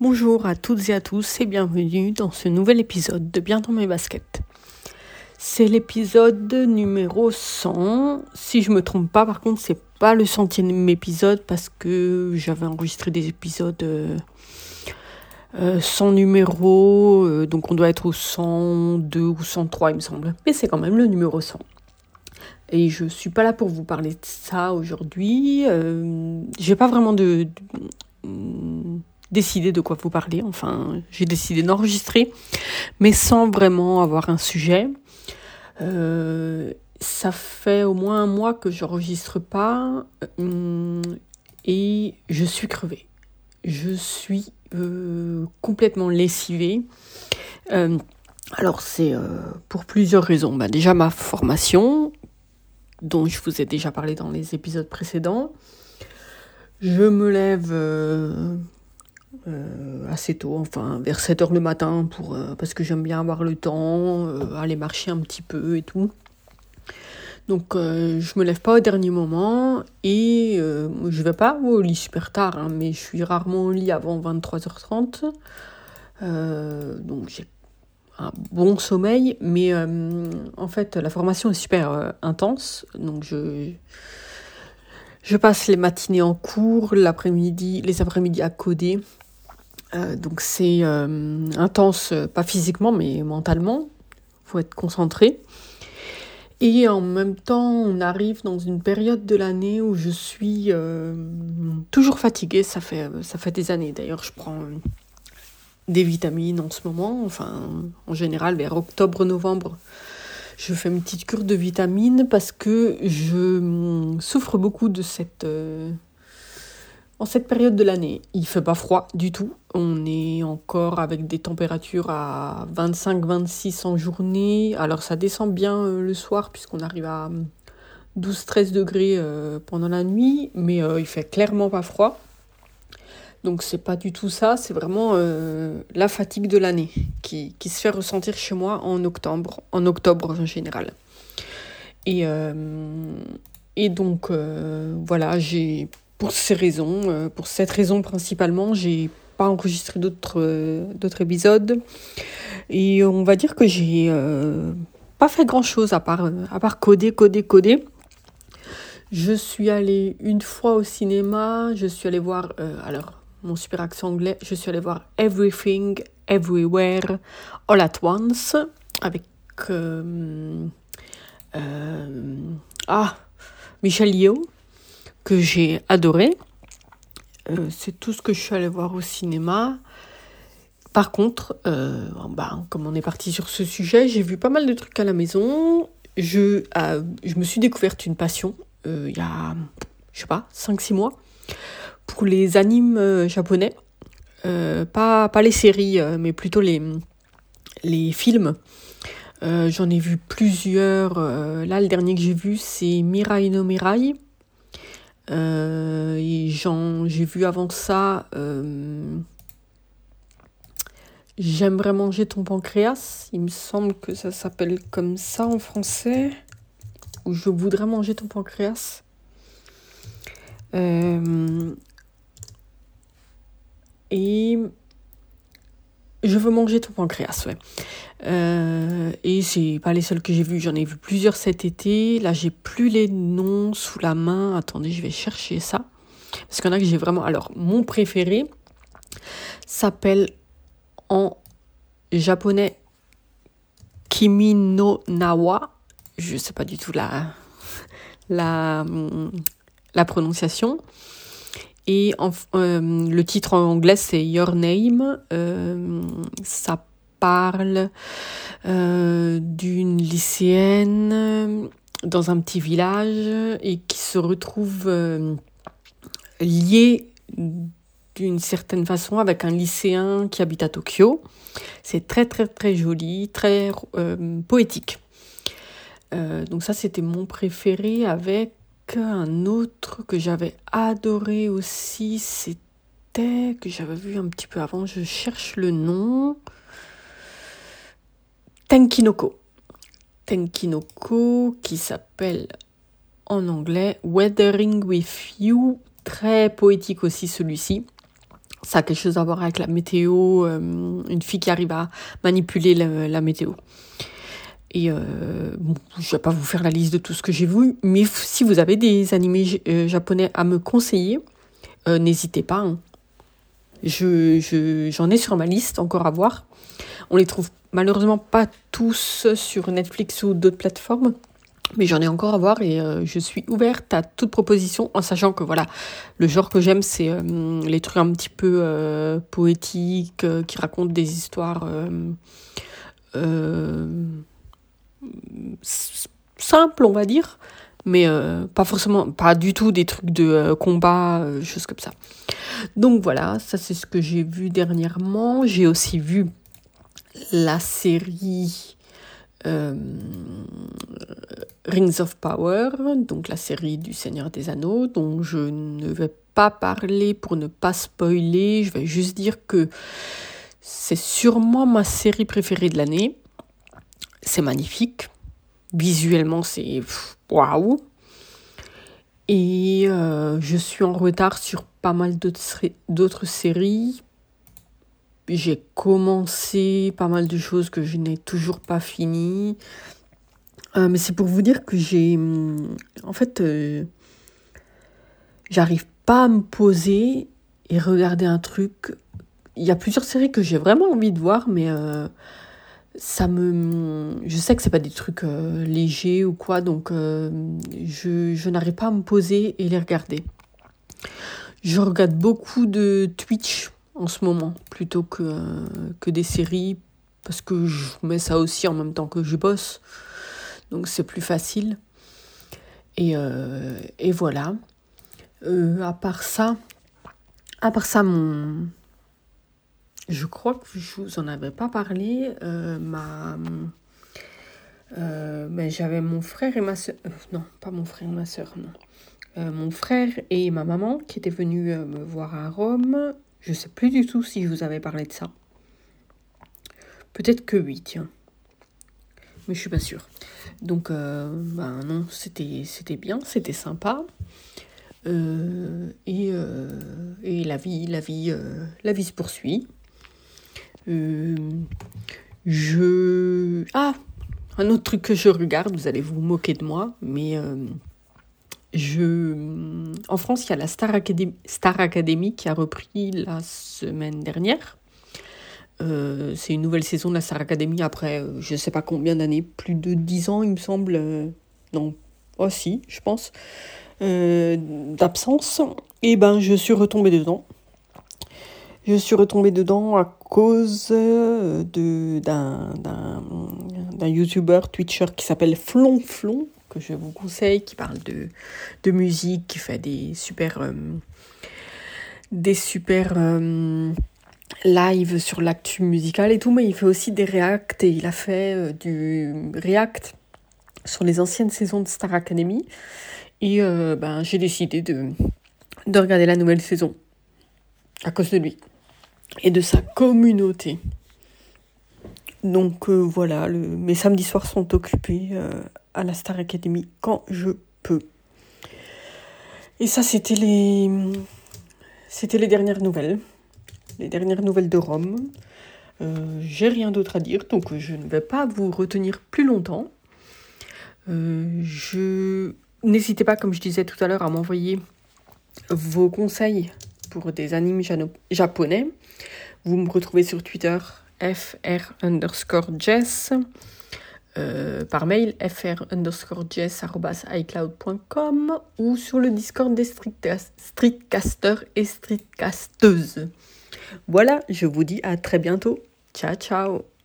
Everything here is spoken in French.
Bonjour à toutes et à tous et bienvenue dans ce nouvel épisode de Bien dans mes baskets. C'est l'épisode numéro 100. Si je me trompe pas, par contre, c'est pas le centième épisode parce que j'avais enregistré des épisodes euh, euh, sans numéro, euh, donc on doit être au 102 ou 103, il me semble. Mais c'est quand même le numéro 100. Et je suis pas là pour vous parler de ça aujourd'hui. J'ai pas vraiment de décidé de quoi vous parler. Enfin, j'ai décidé d'enregistrer, mais sans vraiment avoir un sujet. Euh, ça fait au moins un mois que j'enregistre pas euh, et je suis crevée. Je suis euh, complètement lessivée. Alors c'est pour plusieurs raisons. Bah, déjà ma formation, dont je vous ai déjà parlé dans les épisodes précédents. Je me lève euh, assez tôt, enfin vers 7 heures le matin, pour, euh, parce que j'aime bien avoir le temps, euh, aller marcher un petit peu et tout. Donc je me lève pas au dernier moment et je vais pas au lit super tard, hein, mais je suis rarement au lit avant 23h30. Euh, donc j'ai un bon sommeil, mais en fait la formation est super intense, donc je passe les matinées en cours, l'après-midi, les après-midi à coder. Euh, donc c'est euh, intense, euh, pas physiquement mais mentalement. Faut être concentré. Et en même temps, on arrive dans une période de l'année où je suis toujours fatiguée. Ça fait, ça fait des années. D'ailleurs, je prends des vitamines en ce moment. Enfin, en général, vers octobre-novembre, je fais une petite cure de vitamines parce que je hum, souffre beaucoup de cette, euh, en cette période de l'année. Il fait pas froid du tout. On est encore avec des températures à 25-26 en journée. Alors ça descend bien euh, le soir puisqu'on arrive à 12-13 degrés euh, pendant la nuit, mais il fait clairement pas froid. Donc c'est pas du tout ça, c'est vraiment euh, la fatigue de l'année qui, se fait ressentir chez moi en octobre, en octobre en général. Et, euh, donc euh, voilà, j'ai pour ces raisons, pour cette raison principalement, j'ai pas enregistré d'autres épisodes. Et on va dire que j'ai pas fait grand chose à part, à part coder, coder, coder. Je suis allée une fois au cinéma, je suis allée voir, mon super accent anglais, je suis allée voir Everything, Everywhere, All at Once avec euh, euh, ah, Michel Yeoh que j'ai adoré. Euh, c'est tout ce que je suis allée voir au cinéma. Par contre, comme on est parti sur ce sujet, j'ai vu pas mal de trucs à la maison. Je, je me suis découverte une passion il y a, je sais pas, 5-6 mois les animes euh, japonais. Euh, pas, pas les séries, euh, mais plutôt les, les films. J'en ai vu plusieurs. Là, le dernier que j'ai vu, c'est Mirai no Mirai. J'ai vu avant ça J'aimerais manger ton pancréas. Il me semble que ça s'appelle comme ça en français. Ou je voudrais manger ton pancréas. Et je veux manger ton pancréas, ouais. Euh, et c'est pas les seuls que j'ai vus, j'en ai vu plusieurs cet été. Là, j'ai plus les noms sous la main. Attendez, je vais chercher ça. Parce qu'il y en a que j'ai vraiment. Alors, mon préféré s'appelle en japonais Kimi no Nawa. Je sais pas du tout la, la, la prononciation. Et euh, le titre en anglais, c'est Your Name. Euh, ça parle euh, d'une lycéenne dans un petit village et qui se retrouve liée d'une certaine façon avec un lycéen qui habite à Tokyo. C'est très très très joli, très poétique. Donc ça c'était mon préféré avec un autre que j'avais adoré aussi, c'était que j'avais vu un petit peu avant, je cherche le nom. Tenkinoko. Tenkinoko qui s'appelle en anglais Weathering with You, très poétique aussi celui-ci. Ça a quelque chose à voir avec la météo, une fille qui arrive à manipuler la, météo. Et bon, je vais pas vous faire la liste de tout ce que j'ai vu, mais si vous avez des animés japonais à me conseiller, n'hésitez pas. Hein. Je, j'en ai sur ma liste encore à voir. On les trouve malheureusement pas tous sur Netflix ou d'autres plateformes. Mais j'en ai encore à voir et euh, je suis ouverte à toute proposition en sachant que voilà, le genre que j'aime c'est euh, les trucs un petit peu euh, poétiques qui racontent des histoires simples on va dire, mais pas forcément, pas du tout des trucs de combat, choses comme ça. Donc voilà, ça c'est ce que j'ai vu dernièrement. J'ai aussi vu la série euh, Rings of Power, donc la série du Seigneur des Anneaux, dont je ne vais pas parler pour ne pas spoiler. Je vais juste dire que c'est sûrement ma série préférée de l'année. C'est magnifique. Visuellement, c'est waouh. Et euh, je suis en retard sur pas mal d'autres séries. J'ai commencé pas mal de choses que je n'ai toujours pas fini. Euh, mais c'est pour vous dire que j'ai... En fait, euh, j'arrive pas à me poser et regarder un truc. Il y a plusieurs séries que j'ai vraiment envie de voir, mais ça me je sais que c'est pas des trucs euh, légers ou quoi donc euh, je, je n'arrive pas à me poser et les regarder. Je regarde beaucoup de Twitch en ce moment plutôt que euh, que des séries parce que je mets ça aussi en même temps que je bosse donc c'est plus facile. Et et voilà. À part ça à part ça mon je crois que je vous en avais pas parlé. Euh, ma, euh, ben, j'avais mon frère et ma soeur. Euh, non, pas mon frère et ma soeur, non. mon frère et ma maman qui étaient venus me voir à Rome. Je sais plus du tout si je vous avais parlé de ça. Peut-être que oui, tiens. Mais je suis pas sûre. Donc, ben non, c'était, c'était bien, c'était sympa. et, et la vie, la vie, la vie se poursuit. Euh, je... Ah, un autre truc que je regarde, vous allez vous moquer de moi, mais euh, je... En France, il y a la Star Academy, qui a repris la semaine dernière. Euh, c'est une nouvelle saison de la Star Academy après je ne sais pas combien d'années, plus de 10 ans il me semble. non, aussi, je pense, d'absence. Et ben je suis retombée dedans. Je suis retombée dedans à cause euh, de, d'un, d'un, YouTuber, Twitcher qui s'appelle Flonflon, que je vous conseille, qui parle de, de musique, qui fait des super, euh, des super euh, lives sur l'actu musicale et tout, mais il fait aussi des reacts et il a fait du react sur les anciennes saisons de Star Academy. Et ben, j'ai décidé de, de regarder la nouvelle saison à cause de lui et de sa communauté. Donc euh, voilà, mes samedis soirs sont occupés euh, à la Star Academy quand je peux. Et ça, c'était les, c'était les dernières nouvelles, les dernières nouvelles de Rome. Euh, j'ai rien d'autre à dire, donc je ne vais pas vous retenir plus longtemps. je n'hésitez pas, comme je disais tout à l'heure, à m'envoyer vos conseils pour des animes japonais. Vous me retrouvez sur Twitter fr underscore jess. Euh, par mail fr underscore icloud.com ou sur le Discord des streetcasters et streetcasteuses. Voilà, je vous dis à très bientôt. Ciao ciao